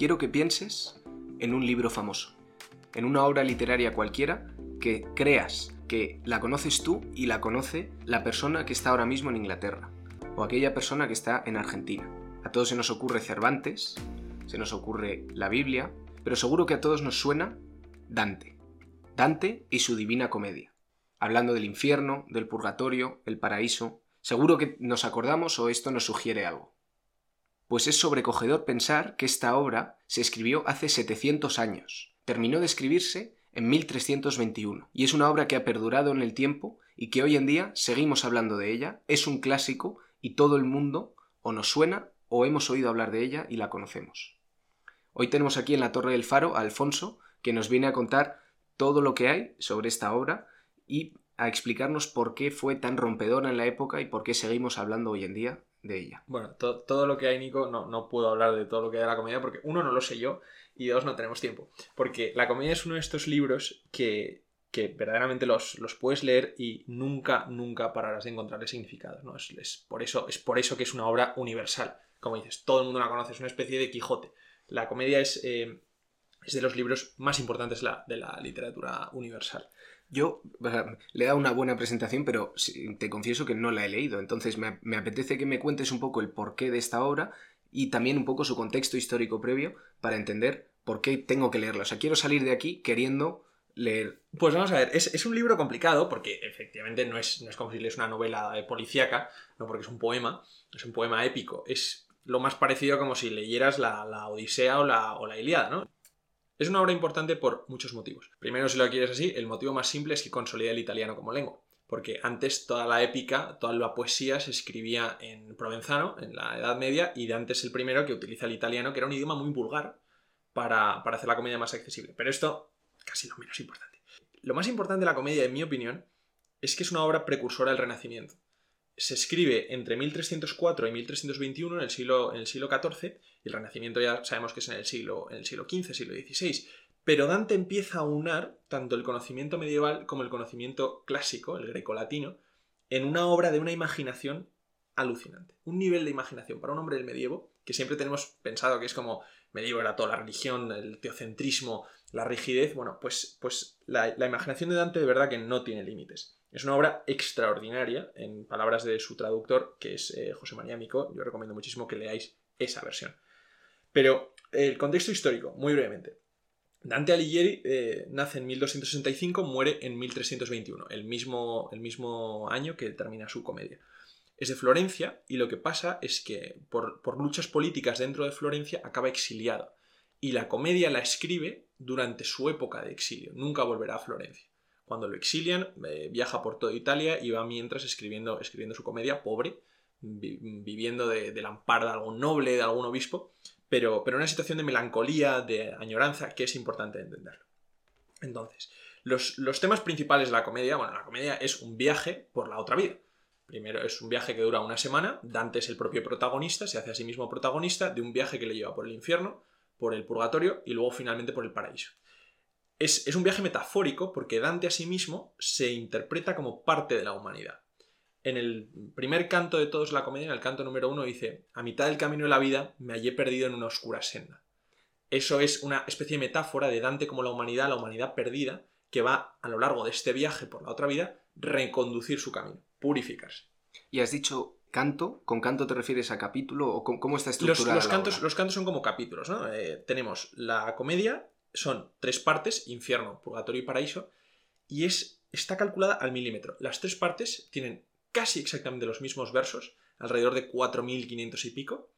quiero que pienses en un libro famoso, en una obra literaria cualquiera que creas que la conoces tú y la conoce la persona que está ahora mismo en Inglaterra o aquella persona que está en Argentina. A todos se nos ocurre Cervantes, se nos ocurre la Biblia, pero seguro que a todos nos suena Dante. Dante y su Divina Comedia. Hablando del infierno, del purgatorio, el paraíso, seguro que nos acordamos o esto nos sugiere algo. Pues es sobrecogedor pensar que esta obra se escribió hace 700 años. Terminó de escribirse en 1321 y es una obra que ha perdurado en el tiempo y que hoy en día seguimos hablando de ella, es un clásico y todo el mundo o nos suena o hemos oído hablar de ella y la conocemos. Hoy tenemos aquí en la Torre del Faro a Alfonso, que nos viene a contar todo lo que hay sobre esta obra y a explicarnos por qué fue tan rompedora en la época y por qué seguimos hablando hoy en día de ella. Bueno, todo lo que hay, Nico, no, no puedo hablar de todo lo que hay de la comedia porque uno no lo sé yo y dos no tenemos tiempo. Porque la comedia es uno de estos libros que, que verdaderamente los, los, puedes leer y nunca, nunca pararás de encontrarle significado. ¿no? Es, por eso, es por eso que es una obra universal. Como dices, todo el mundo la conoce, es una especie de Quijote. La comedia es, eh, es de los libros más importantes de la literatura universal. Yo le he dado una buena presentación, pero te confieso que no la he leído. Entonces me, apetece que me cuentes un poco el porqué de esta obra y también un poco su contexto histórico previo para entender por qué tengo que leerla. O sea, quiero salir de aquí queriendo leer. Pues vamos a ver, es, es un libro complicado porque efectivamente no es, no es como si lees una novela policíaca, no porque es un poema, es un poema épico. Es lo más parecido como si leyeras la, la Odisea o la, o la Iliada, ¿no? Es una obra importante por muchos motivos. Primero, si lo quieres así, el motivo más simple es que consolida el italiano como lengua. Porque antes toda la épica, toda la poesía se escribía en provenzano, en la Edad Media, y Dante es el primero que utiliza el italiano, que era un idioma muy vulgar, para, hacer la comedia más accesible. Pero esto, casi lo menos importante. Lo más importante de la comedia, en mi opinión, es que es una obra precursora del Renacimiento se escribe entre 1304 y 1321 en el siglo, en el siglo XIV, y el Renacimiento ya sabemos que es en el siglo, en el siglo XV, siglo XVI, pero Dante empieza a unar tanto el conocimiento medieval como el conocimiento clásico, el grecolatino, en una obra de una imaginación alucinante. Un nivel de imaginación para un hombre del medievo, que siempre tenemos pensado que es como medievo era toda la religión, el teocentrismo, la rigidez, bueno, pues, pues la, la imaginación de Dante de verdad que no tiene límites. Es una obra extraordinaria, en palabras de su traductor, que es eh, José María Mico. Yo recomiendo muchísimo que leáis esa versión. Pero el contexto histórico, muy brevemente. Dante Alighieri eh, nace en 1265, muere en 1321, el mismo, el mismo año que termina su comedia. Es de Florencia y lo que pasa es que por, por luchas políticas dentro de Florencia acaba exiliado. Y la comedia la escribe durante su época de exilio, nunca volverá a Florencia. Cuando lo exilian, eh, viaja por toda Italia y va mientras escribiendo, su comedia, pobre, viviendo de, del amparo de algún noble, de algún obispo, pero, pero una situación de melancolía, de añoranza, que es importante entenderlo. Entonces, los, los temas principales de la comedia, bueno, la comedia es un viaje por la otra vida. Primero es un viaje que dura una semana, Dante es el propio protagonista, se hace a sí mismo protagonista de un viaje que le lleva por el infierno, por el purgatorio y luego finalmente por el paraíso es, un viaje metafórico porque Dante a sí mismo se interpreta como parte de la humanidad. En el primer canto de todos la comedia, en el canto número uno, dice, a mitad del camino de la vida me hallé perdido en una oscura senda. Eso es una especie de metáfora de Dante como la humanidad, la humanidad perdida, que va a lo largo de este viaje por la otra vida reconducir su camino, purificarse. Y has dicho canto, ¿con canto te refieres a capítulo o cómo está estructurado? Los, cantos, los cantos son como capítulos, ¿no? Eh, tenemos la comedia, son tres partes, infierno, purgatorio y paraíso, y es, está calculada al milímetro. Las tres partes tienen casi exactamente los mismos versos, alrededor de 4.500 y pico,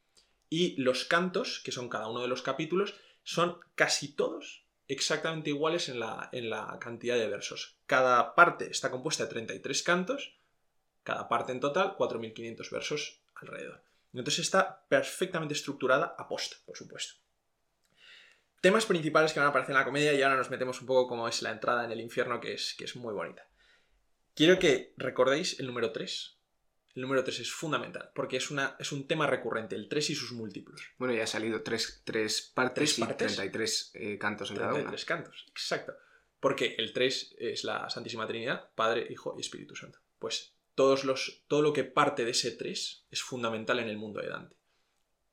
y los cantos, que son cada uno de los capítulos, son casi todos exactamente iguales en la, en la cantidad de versos. Cada parte está compuesta de 33 cantos, cada parte en total 4.500 versos alrededor. Entonces está perfectamente estructurada a posta, por supuesto temas principales que van a aparecer en la comedia y ahora nos metemos un poco como es la entrada en el infierno, que es, que es muy bonita. Quiero que recordéis el número 3. El número 3 es fundamental, porque es, una, es un tema recurrente, el 3 y sus múltiplos. Bueno, ya ha salido tres, tres partes y 33 eh, cantos en cada una. cantos, exacto. Porque el 3 es la Santísima Trinidad, Padre, Hijo y Espíritu Santo. Pues todos los, todo lo que parte de ese 3 es fundamental en el mundo de Dante.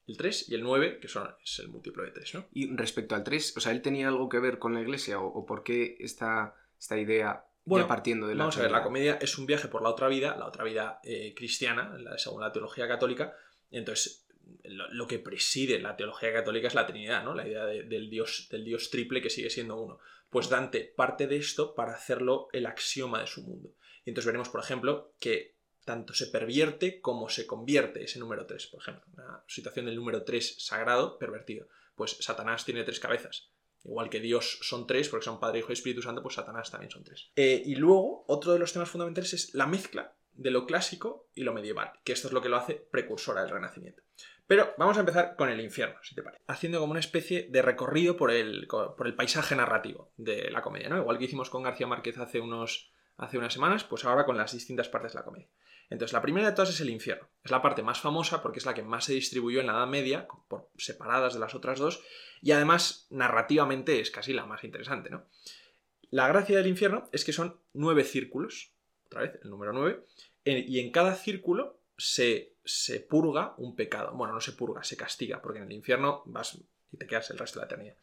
El 3 y el 9, que son, es el múltiplo de 3, ¿no? Y respecto al 3, o sea, ¿él tenía algo que ver con la iglesia o, o por qué esta, esta idea Bueno, ya partiendo de la Vamos a ver, la comedia es un viaje por la otra vida, la otra vida eh, cristiana, la- según la teología católica. Entonces, lo, lo que preside la teología católica es la Trinidad, ¿no? La idea de- del, dios, del dios triple que sigue siendo uno. Pues Dante parte de esto para hacerlo el axioma de su mundo. Y entonces veremos, por ejemplo, que tanto se pervierte como se convierte ese número 3. Por ejemplo, una situación del número 3 sagrado pervertido. Pues Satanás tiene tres cabezas. Igual que Dios son tres, porque son Padre, Hijo y Espíritu Santo, pues Satanás también son tres. Eh, y luego, otro de los temas fundamentales es la mezcla de lo clásico y lo medieval, que esto es lo que lo hace precursora del Renacimiento. Pero vamos a empezar con el infierno, si te parece. Haciendo como una especie de recorrido por el, por el paisaje narrativo de la comedia, ¿no? Igual que hicimos con García Márquez hace, unos, hace unas semanas, pues ahora con las distintas partes de la comedia. Entonces, la primera de todas es el infierno. Es la parte más famosa porque es la que más se distribuyó en la Edad Media, por separadas de las otras dos, y además narrativamente es casi la más interesante, ¿no? La gracia del infierno es que son nueve círculos, otra vez, el número nueve, y en cada círculo se, se purga un pecado. Bueno, no se purga, se castiga, porque en el infierno vas y te quedas el resto de la eternidad.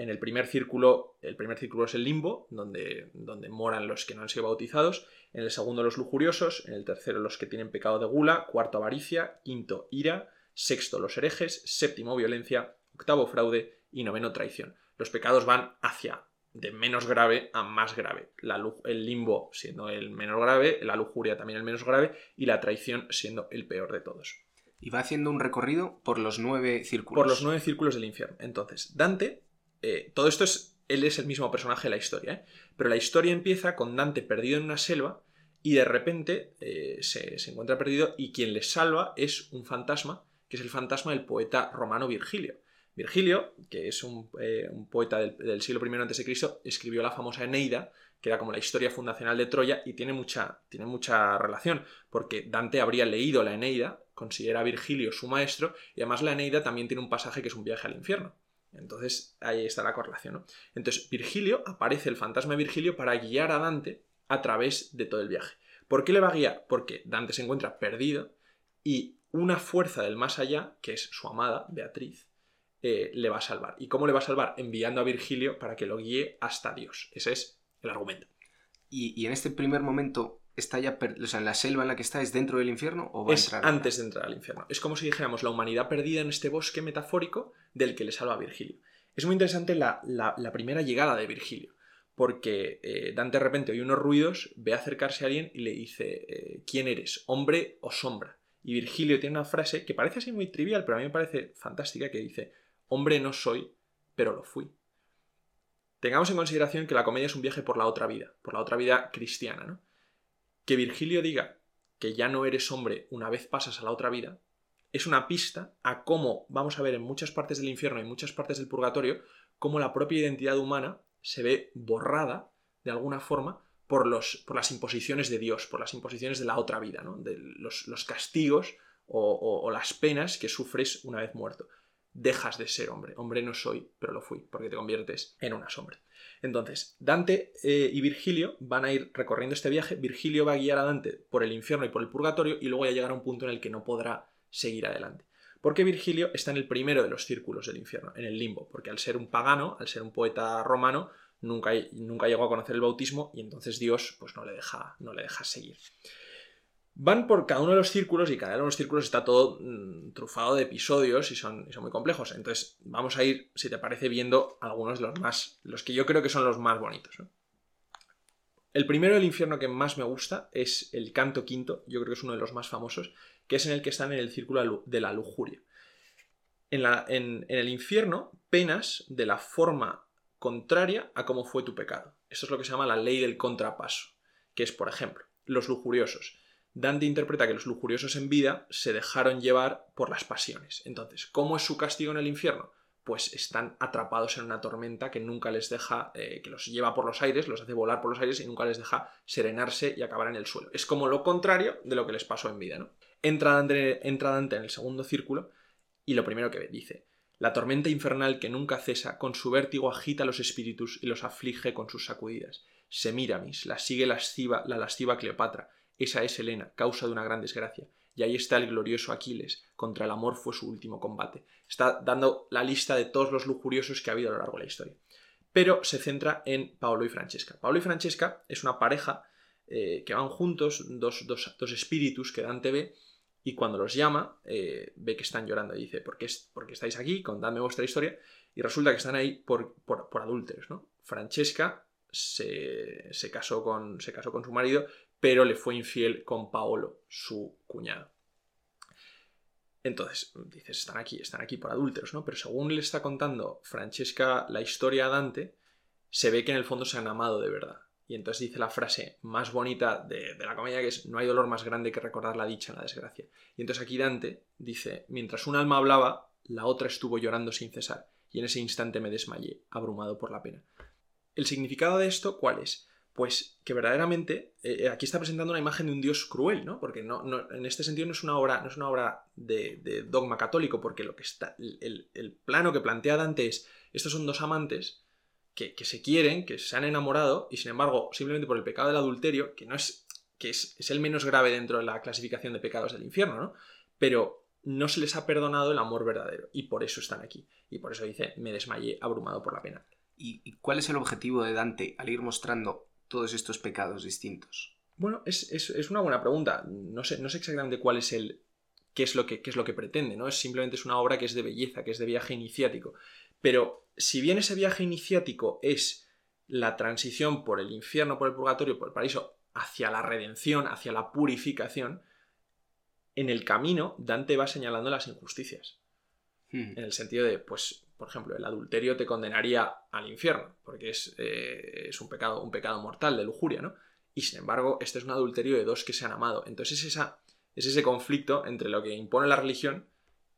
En el primer círculo, el primer círculo es el limbo, donde, donde moran los que no han sido bautizados. En el segundo, los lujuriosos. En el tercero, los que tienen pecado de gula. Cuarto, avaricia. Quinto, ira. Sexto, los herejes. Séptimo, violencia. Octavo, fraude. Y noveno, traición. Los pecados van hacia de menos grave a más grave. La el limbo siendo el menos grave, la lujuria también el menos grave y la traición siendo el peor de todos. Y va haciendo un recorrido por los nueve círculos. Por los nueve círculos del infierno. Entonces, Dante, eh, todo esto es, él es el mismo personaje de la historia, ¿eh? pero la historia empieza con Dante perdido en una selva y de repente eh, se, se encuentra perdido y quien le salva es un fantasma, que es el fantasma del poeta romano Virgilio. Virgilio, que es un, eh, poeta del, del siglo I a.C., escribió la famosa Eneida, que era como la historia fundacional de Troya, y tiene mucha, tiene mucha relación, porque Dante habría leído la Eneida, considera a Virgilio su maestro, y además la Eneida también tiene un pasaje que es un viaje al infierno. Entonces ahí está la correlación. ¿no? Entonces Virgilio, aparece el fantasma de Virgilio para guiar a Dante a través de todo el viaje. ¿Por qué le va a guiar? Porque Dante se encuentra perdido y una fuerza del más allá, que es su amada, Beatriz, eh, le va a salvar. ¿Y cómo le va a salvar? Enviando a Virgilio para que lo guíe hasta Dios. Ese es el argumento. Y, y en este primer momento está ya, o sea, en la selva en la que está, ¿es dentro del infierno o va a Es entrar? antes de entrar al infierno. Es como si dijéramos la humanidad perdida en este bosque metafórico del que le salva a Virgilio. Es muy interesante la, la- la primera llegada de Virgilio, porque eh, Dante de repente oye unos ruidos, ve acercarse a alguien y le dice, eh, ¿quién eres? ¿Hombre o sombra? Y Virgilio tiene una frase que parece así muy trivial, pero a mí me parece fantástica, que dice, hombre no soy, pero lo fui. Tengamos en consideración que la comedia es un viaje por la otra vida, por la otra vida cristiana, ¿no? Que Virgilio diga que ya no eres hombre una vez pasas a la otra vida, es una pista a cómo vamos a ver en muchas partes del infierno y muchas partes del purgatorio, cómo la propia identidad humana se ve borrada, de alguna forma, por, los, por las imposiciones de Dios, por las imposiciones de la otra vida, ¿no? de los, los castigos o las penas que sufres una vez muerto. Dejas de ser hombre. Hombre no soy, pero lo fui, porque te conviertes en una sombra. Entonces, Dante eh, y Virgilio van a ir recorriendo este viaje. Virgilio va a guiar a Dante por el infierno y por el purgatorio y luego ya llegará un punto en el que no podrá seguir adelante. Porque Virgilio está en el primero de los círculos del infierno, en el limbo, porque al ser un pagano, al ser un poeta romano, nunca, nunca llegó a conocer el bautismo y entonces Dios pues, no, le deja, no le deja seguir. Van por cada uno de los círculos y cada uno de los círculos está todo mm, trufado de episodios y son, muy complejos. Entonces vamos a ir, si te parece, viendo algunos de los más, los que yo creo que son los más bonitos. El primero del infierno que más me gusta es el canto quinto, yo creo que es uno de los más famosos, que es en el que están en el círculo de la lujuria. En- en el infierno, penas de la forma contraria a cómo fue tu pecado. Esto es lo que se llama la ley del contrapaso, que es, por ejemplo, los lujuriosos. Dante interpreta que los lujuriosos en vida se dejaron llevar por las pasiones. Entonces, ¿cómo es su castigo en el infierno? Pues están atrapados en una tormenta que nunca les deja, eh, que los lleva por los aires, los hace volar por los aires y nunca les deja serenarse y acabar en el suelo. Es como lo contrario de lo que les pasó en vida, ¿no? Entra Dante, en el segundo círculo y lo primero que ve, dice, la tormenta infernal que nunca cesa, con su vértigo agita los espíritus y los aflige con sus sacudidas. Semíramis, la sigue lasciva, la lasciva Cleopatra, esa es Helena, causa de una gran desgracia. y ahí está el glorioso Aquiles, contra el amor fue su último combate. Está dando la lista de todos los lujuriosos que ha habido a lo largo de la historia. Pero se centra en Paolo y Francesca. Paolo y Francesca es una pareja eh, que van juntos, dos, espíritus que Dante ve, y cuando los llama, eh, ve que están llorando y dice, ¿por qué, estáis aquí? Contadme vuestra historia. Y resulta que están ahí por, por, por adúlteros, ¿no? Francesca se, casó con, se casó con su marido, pero le fue infiel con Paolo, su cuñado. Entonces, dices, están aquí, están aquí por adúlteros, ¿no? Pero según le está contando Francesca la historia a Dante, se ve que en el fondo se han amado de verdad. Y entonces dice la frase más bonita de, de, la comedia que es no hay dolor más grande que recordar la dicha en la desgracia. Y entonces aquí Dante dice, mientras un alma hablaba, la otra estuvo llorando sin cesar, y en ese instante me desmayé, abrumado por la pena. ¿El significado de esto cuál es? Pues que verdaderamente eh, aquí está presentando una imagen de un Dios cruel, ¿no? Porque no, en este sentido no es una obra, no es una obra de, dogma católico, porque lo que está. El, plano que plantea Dante es. Estos son dos amantes que, se quieren, que se han enamorado, y sin embargo, simplemente por el pecado del adulterio, que no es. que es, es el menos grave dentro de la clasificación de pecados del infierno, ¿no? Pero no se les ha perdonado el amor verdadero, y por eso están aquí. Y por eso dice, me desmayé abrumado por la pena. ¿Y, cuál es el objetivo de Dante al ir mostrando todos estos pecados distintos? Bueno, es, una buena pregunta. No sé, no sé exactamente cuál es el. qué es lo que, es lo que pretende, ¿no? Es simplemente es una obra que es de belleza, que es de viaje iniciático. Pero si bien ese viaje iniciático es la transición por el infierno, por el purgatorio, por el paraíso, hacia la redención, hacia la purificación, en el camino Dante va señalando las injusticias. Hmm. En el sentido de, pues, por ejemplo, el adulterio te condenaría al infierno, porque es, eh, es un, pecado, un pecado mortal de lujuria, ¿no? Y sin embargo, este es un adulterio de dos que se han amado. Entonces es, esa, es ese conflicto entre lo que impone la religión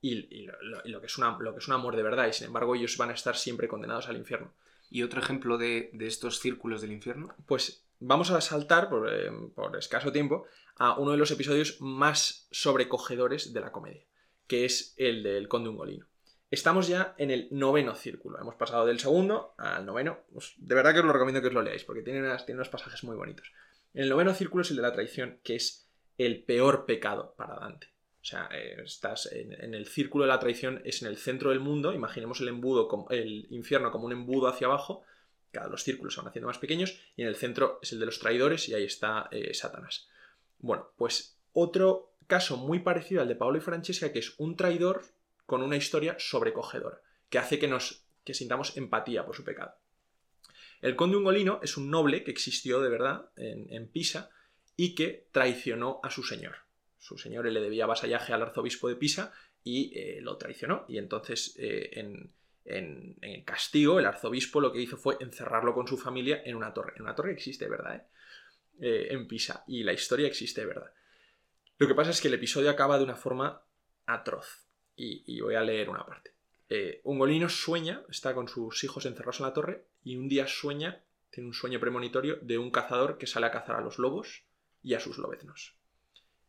y, lo, que es una, lo que es un amor de verdad, y sin embargo ellos van a estar siempre condenados al infierno. ¿Y otro ejemplo de, estos círculos del infierno? Pues vamos a saltar, por, eh, por escaso tiempo, a uno de los episodios más sobrecogedores de la comedia, que es el del Conde Ungolino. Estamos ya en el noveno círculo. Hemos pasado del segundo al noveno. De verdad que os lo recomiendo que os lo leáis, porque tiene, unos pasajes muy bonitos. En el noveno círculo es el de la traición, que es el peor pecado para Dante. O sea, eh, estás en, el círculo de la traición, es en el centro del mundo. Imaginemos el embudo, como, el infierno como un embudo hacia abajo. Cada los círculos se van haciendo más pequeños. Y en el centro es el de los traidores, y ahí está eh, Satanás. Bueno, pues otro caso muy parecido al de Paolo y Francesca, que es un traidor con una historia sobrecogedora, que hace que nos sintamos empatía por su pecado. El conde ungolino es un noble que existió de verdad en, Pisa y que traicionó a su señor. Su señor le debía vasallaje al arzobispo de Pisa y eh, lo traicionó. Y entonces, eh, en, el castigo, el arzobispo lo que hizo fue encerrarlo con su familia en una torre. En una torre que existe, ¿verdad? Eh? en Pisa. Y la historia existe, verdad. Lo que pasa es que el episodio acaba de una forma atroz y, voy a leer una parte. Eh, Ungolino sueña, está con sus hijos encerrados en la torre, y un día sueña, tiene un sueño premonitorio de un cazador que sale a cazar a los lobos y a sus lobeznos.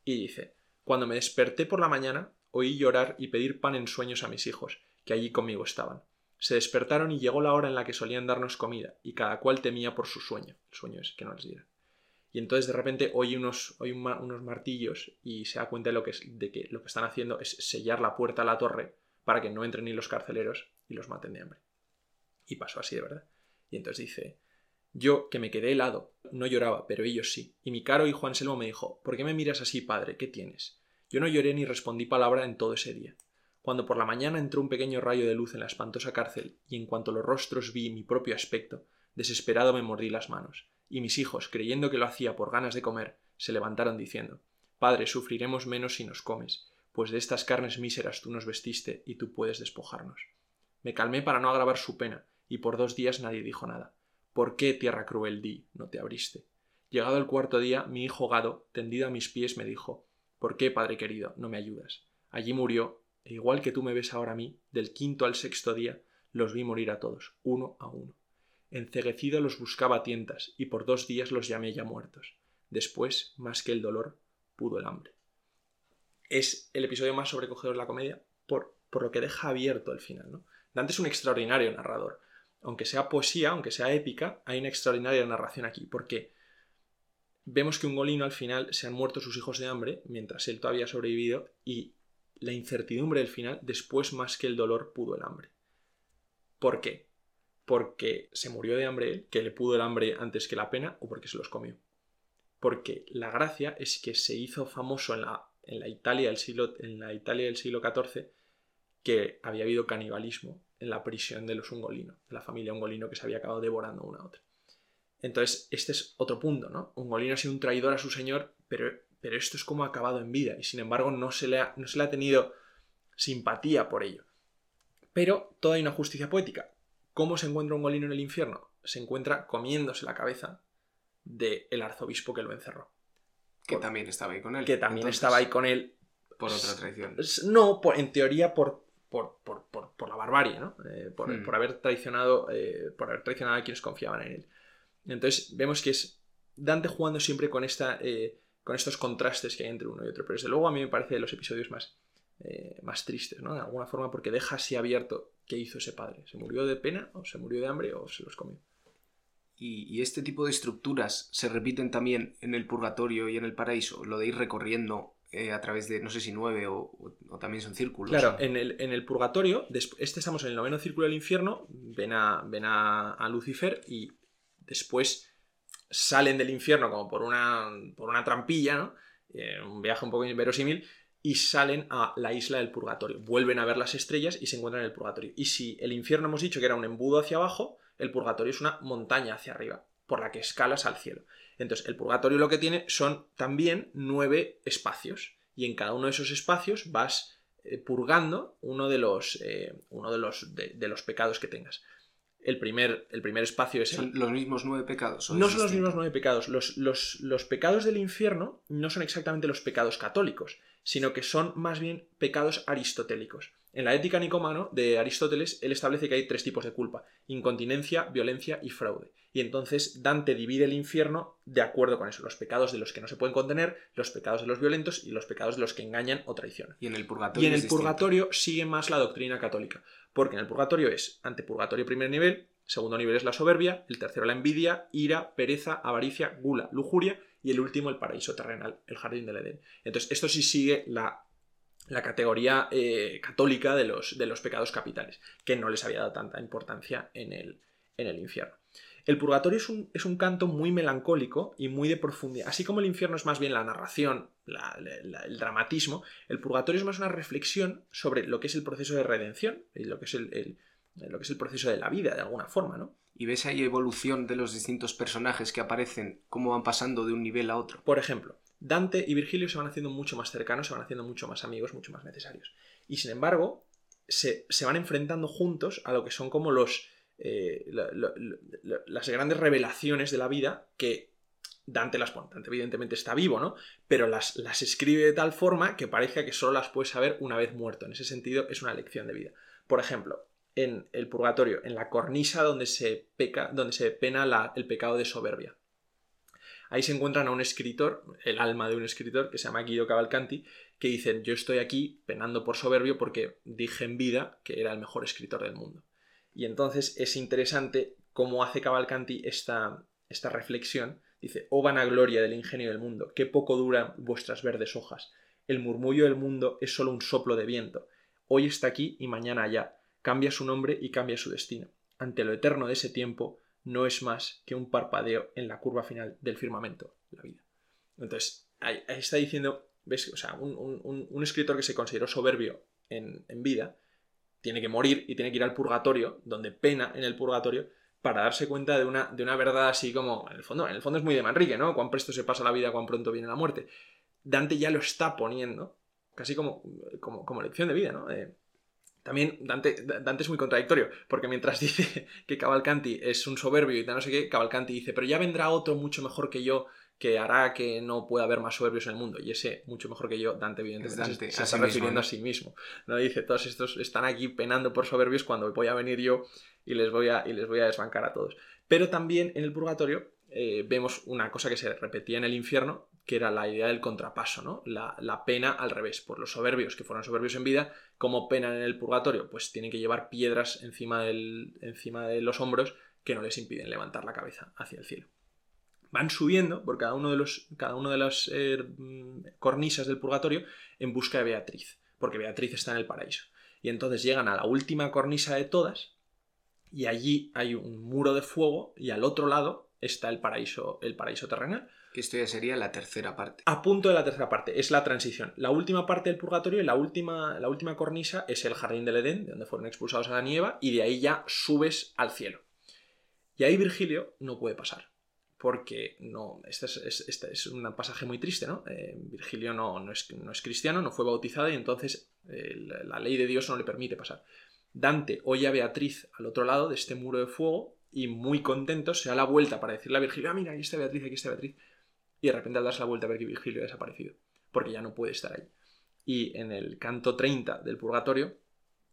Y dice, cuando me desperté por la mañana, oí llorar y pedir pan en sueños a mis hijos, que allí conmigo estaban. Se despertaron y llegó la hora en la que solían darnos comida, y cada cual temía por su sueño. El sueño es que no les diera. Y entonces de repente oye unos, unos martillos y se da cuenta de, lo que es, de que lo que están haciendo es sellar la puerta a la torre para que no entren ni los carceleros y los maten de hambre. Y pasó así de verdad. Y entonces dice, yo, que me quedé helado, no lloraba, pero ellos sí. Y mi caro hijo Anselmo me dijo, ¿por qué me miras así, padre? ¿Qué tienes? Yo no lloré ni respondí palabra en todo ese día. Cuando por la mañana entró un pequeño rayo de luz en la espantosa cárcel, y en cuanto los rostros vi mi propio aspecto, desesperado me mordí las manos y mis hijos, creyendo que lo hacía por ganas de comer, se levantaron diciendo Padre, sufriremos menos si nos comes, pues de estas carnes míseras tú nos vestiste y tú puedes despojarnos. Me calmé para no agravar su pena, y por dos días nadie dijo nada. ¿Por qué, tierra cruel, di, no te abriste? Llegado el cuarto día, mi hijo Gado, tendido a mis pies, me dijo ¿Por qué, padre querido, no me ayudas? Allí murió, e igual que tú me ves ahora a mí, del quinto al sexto día, los vi morir a todos, uno a uno. Enceguecido los buscaba a tientas, y por dos días los llamé ya muertos. Después, más que el dolor, pudo el hambre. Es el episodio más sobrecogedor de la comedia por, por lo que deja abierto el final. ¿no? Dante es un extraordinario narrador. Aunque sea poesía, aunque sea épica, hay una extraordinaria narración aquí, porque vemos que un golino al final se han muerto sus hijos de hambre mientras él todavía ha sobrevivido y la incertidumbre del final, después más que el dolor, pudo el hambre. ¿Por qué? Porque se murió de hambre él, que le pudo el hambre antes que la pena, o porque se los comió. Porque la gracia es que se hizo famoso en la, en la Italia, del siglo, en la Italia del siglo XIV que había habido canibalismo en la prisión de los Ungolino, de la familia Ungolino que se había acabado devorando una a otra. Entonces, este es otro punto, ¿no? Ungolino ha sido un traidor a su señor, pero pero esto es como ha acabado en vida y sin embargo no se le ha, no se le ha tenido simpatía por ello. Pero toda hay una justicia poética. ¿Cómo se encuentra un golino en el infierno? Se encuentra comiéndose la cabeza del arzobispo que lo encerró. Que también estaba ahí con él. Que también estaba ahí con él. Por otra traición. No, en teoría por, por, la barbarie, ¿no? Eh, hmm. por, haber traicionado, eh, por haber traicionado a quienes confiaban en él. Entonces vemos que es Dante jugando siempre con esta eh, con estos contrastes que hay entre uno y otro. Pero desde luego a mí me parece de los episodios más, más tristes, ¿no? De alguna forma, porque deja así abierto qué hizo ese padre. ¿Se murió de pena, o se murió de hambre, o se los comió? Y, este tipo de estructuras se repiten también en el purgatorio y en el paraíso, lo de ir recorriendo eh, a través de, no sé si nueve o, también son círculos. Claro, en, el, en, el, purgatorio, este estamos en el noveno círculo del infierno, ven a, ven a Lucifer y después salen del infierno como por una, por una trampilla, ¿no? Eh, un viaje un poco inverosímil, y salen a la isla del purgatorio. Vuelven a ver las estrellas y se encuentran en el purgatorio. Y si el infierno hemos dicho que era un embudo hacia abajo, el purgatorio es una montaña hacia arriba, por la que escalas al cielo. Entonces, el purgatorio lo que tiene son también nueve espacios. Y en cada uno de esos espacios vas eh, purgando uno de los, eh, uno de los, de los pecados que tengas el primer, el primer espacio es... ¿Son los mismos nueve pecados? No son los mismos nueve pecados. Los, los, pecados del infierno no son exactamente los pecados católicos, sino que son más bien pecados aristotélicos. En la ética nicomano de Aristóteles, él establece que hay tres tipos de culpa, incontinencia, violencia y fraude. Y entonces Dante divide el infierno de acuerdo con eso, los pecados de los que no se pueden contener, los pecados de los violentos y los pecados de los que engañan o traicionan. Y en el purgatorio. Y en el purgatorio sigue más la doctrina católica. Porque en el purgatorio es antepurgatorio primer nivel, segundo nivel es la soberbia, el tercero la envidia, ira, pereza, avaricia, gula, lujuria y el último el paraíso terrenal, el jardín del Edén. Entonces, esto sí sigue la, categoría eh, católica de los, de los, pecados capitales, que no les había dado tanta importancia en el, en el infierno. El purgatorio es un, es un, canto muy melancólico y muy de profundidad. Así como el infierno es más bien la narración, el dramatismo, el purgatorio es más una reflexión sobre lo que es el proceso de redención y lo que es el, lo que es el proceso de la vida, de alguna forma, ¿no? Y ves ahí evolución de los distintos personajes que aparecen, cómo van pasando de un nivel a otro. Por ejemplo, Dante y Virgilio se van haciendo mucho más cercanos, se van haciendo mucho más amigos, mucho más necesarios. Y sin embargo, se, se van enfrentando juntos a lo que son como los eh, las grandes revelaciones de la vida que Dante las pone. Dante evidentemente está vivo, ¿no? Pero las, las escribe de tal forma que parezca que solo las puedes saber una vez muerto. En ese sentido es una lección de vida. Por ejemplo, en el purgatorio, en la cornisa donde se, peca, donde se pena el pecado de soberbia. Ahí se encuentran a un escritor, el alma de un escritor, que se llama Guido Cavalcanti, que dice, yo estoy aquí penando por soberbio porque dije en vida que era el mejor escritor del mundo. Y entonces es interesante cómo hace Cavalcanti esta, esta reflexión. Dice, oh vanagloria del ingenio del mundo, qué poco duran vuestras verdes hojas. El murmullo del mundo es solo un soplo de viento. Hoy está aquí y mañana allá. Cambia su nombre y cambia su destino. Ante lo eterno de ese tiempo, no es más que un parpadeo en la curva final del firmamento, la vida. Entonces, ahí, está diciendo, ¿ves? O sea, un, escritor que se consideró soberbio en, en vida, tiene que morir y tiene que ir al purgatorio, donde pena en el purgatorio, para darse cuenta de una, de una verdad así como, en el fondo, en el fondo es muy de Manrique, ¿no? Cuán presto se pasa la vida, cuán pronto viene la muerte. Dante ya lo está poniendo, casi como, como, lección de vida, ¿no? Eh, también Dante, Dante, es muy contradictorio, porque mientras dice que Cavalcanti es un soberbio y tal, no sé qué, Cavalcanti dice, pero ya vendrá otro mucho mejor que yo que hará que no pueda haber más soberbios en el mundo. Y ese, mucho mejor que yo, Dante, evidentemente, se, está refiriendo a sí mismo. ¿no? Dice, todos estos están aquí penando por soberbios cuando voy a venir yo y les voy a, y les voy a desbancar a todos. Pero también en el purgatorio eh, vemos una cosa que se repetía en el infierno, que era la idea del contrapaso, ¿no? La, la, pena al revés. Por los soberbios que fueron soberbios en vida, como penan en el purgatorio? Pues tienen que llevar piedras encima, del, encima de los hombros que no les impiden levantar la cabeza hacia el cielo. Van subiendo por cada uno de los cada una de las eh, cornisas del purgatorio en busca de Beatriz, porque Beatriz está en el paraíso. Y entonces llegan a la última cornisa de todas y allí hay un muro de fuego y al otro lado está el paraíso, el paraíso terrenal. Que esto ya sería la tercera parte. A punto de la tercera parte, es la transición. La última parte del purgatorio y la última, la última cornisa es el jardín del Edén, de donde fueron expulsados a la nieva, y de ahí ya subes al cielo. Y ahí Virgilio no puede pasar. Porque no. Este es, este es un pasaje muy triste, ¿no? Eh, Virgilio no, no, es, no, es, cristiano, no fue bautizado y entonces eh, la ley de Dios no le permite pasar. Dante oye a Beatriz al otro lado de este muro de fuego y muy contento se da la vuelta para decirle a Virgilio, ah, mira, aquí está Beatriz, aquí está Beatriz. Y de repente al darse la vuelta a ver que Virgilio ha desaparecido, porque ya no puede estar ahí. Y en el canto 30 del Purgatorio,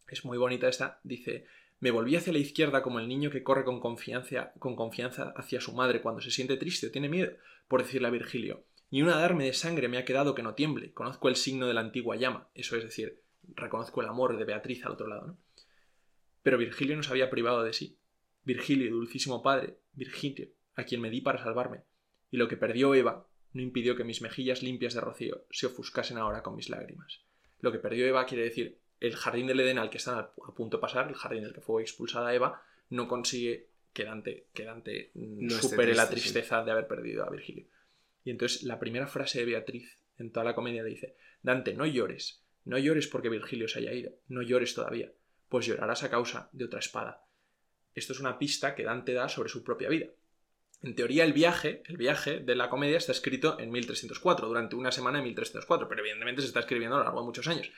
es muy bonita esta, dice, me volví hacia la izquierda como el niño que corre con confianza, con confianza hacia su madre cuando se siente triste o tiene miedo, por decirle a Virgilio, ni una darme de sangre me ha quedado que no tiemble, conozco el signo de la antigua llama, eso es decir, reconozco el amor de Beatriz al otro lado, ¿no? Pero Virgilio no se había privado de sí. Virgilio, dulcísimo padre, Virgilio, a quien me di para salvarme, y lo que perdió Eva no impidió que mis mejillas limpias de rocío se ofuscasen ahora con mis lágrimas. Lo que perdió Eva quiere decir el jardín del Edén al que están a punto de pasar, el jardín del que fue expulsada Eva, no consigue que Dante, que Dante mm, supere la tristeza de haber perdido a Virgilio. Y entonces la primera frase de Beatriz en toda la comedia dice, Dante, no llores, no llores porque Virgilio se haya ido, no llores todavía, pues llorarás a causa de otra espada. Esto es una pista que Dante da sobre su propia vida. En teoría, el viaje, el viaje de la comedia está escrito en 1304, durante una semana en 1304, pero evidentemente se está escribiendo a lo largo de muchos años.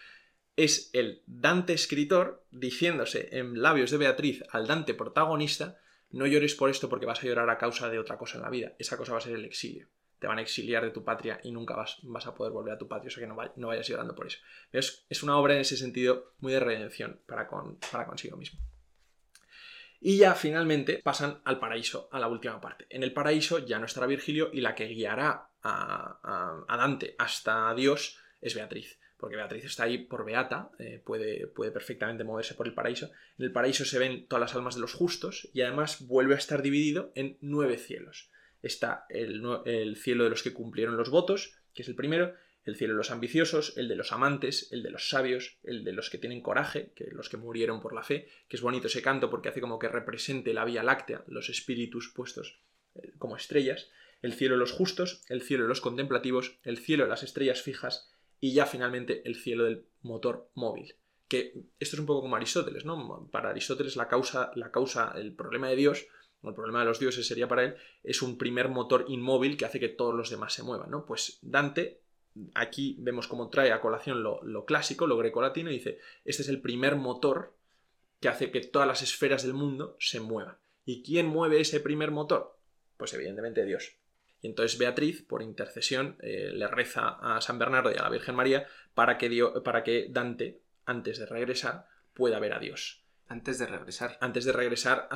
Es el Dante escritor diciéndose en labios de Beatriz al Dante protagonista, no llores por esto porque vas a llorar a causa de otra cosa en la vida. Esa cosa va a ser el exilio. Te van a exiliar de tu patria y nunca vas, vas a poder volver a tu patria, o sea que no, vayas llorando por eso. Es, es, una obra en ese sentido muy de redención para, con, para consigo mismo. Y ya finalmente pasan al paraíso, a la última parte. En el paraíso ya no estará Virgilio y la que guiará a, Dante hasta Dios es Beatriz. Porque Beatriz está ahí por Beata, eh, puede, puede perfectamente moverse por el paraíso. En el paraíso se ven todas las almas de los justos y además vuelve a estar dividido en nueve cielos. Está el, el cielo de los que cumplieron los votos, que es el primero, el cielo de los ambiciosos, el de los amantes, el de los sabios, el de los que tienen coraje, que los que murieron por la fe, que es bonito ese canto porque hace como que represente la Vía Láctea, los espíritus puestos eh, como estrellas, el cielo de los justos, el cielo de los contemplativos, el cielo de las estrellas fijas y ya finalmente el cielo del motor móvil. Que esto es un poco como Aristóteles, ¿no? Para Aristóteles la causa, la causa, el problema de Dios, o el problema de los dioses sería para él, es un primer motor inmóvil que hace que todos los demás se muevan, ¿no? Pues Dante aquí vemos cómo trae a colación lo, clásico, lo grecolatino, y dice, este es el primer motor que hace que todas las esferas del mundo se muevan. ¿Y quién mueve ese primer motor? Pues evidentemente Dios. Y entonces Beatriz, por intercesión, eh, le reza a San Bernardo y a la Virgen María para que, para que Dante, antes de regresar, pueda ver a Dios. Antes de regresar. Antes de regresar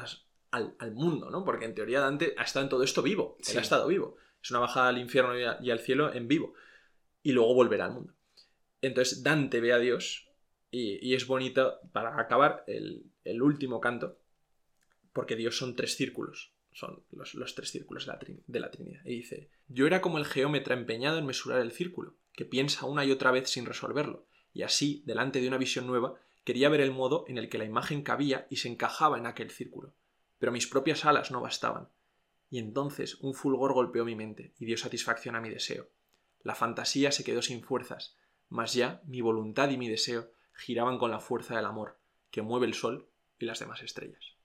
al, mundo, ¿no? Porque en teoría Dante ha estado en todo esto vivo. Él ha estado vivo. Es una bajada al infierno y al cielo en vivo y luego volverá al mundo. Entonces Dante ve a Dios y, es bonito, para acabar, el, último canto, porque Dios son tres círculos, son los, tres círculos de la, de la, Trinidad. Y dice, yo era como el geómetra empeñado en mesurar el círculo, que piensa una y otra vez sin resolverlo, y así, delante de una visión nueva, quería ver el modo en el que la imagen cabía y se encajaba en aquel círculo. Pero mis propias alas no bastaban. Y entonces un fulgor golpeó mi mente y dio satisfacción a mi deseo. La fantasía se quedó sin fuerzas, mas ya mi voluntad y mi deseo giraban con la fuerza del amor, que mueve el sol y las demás estrellas.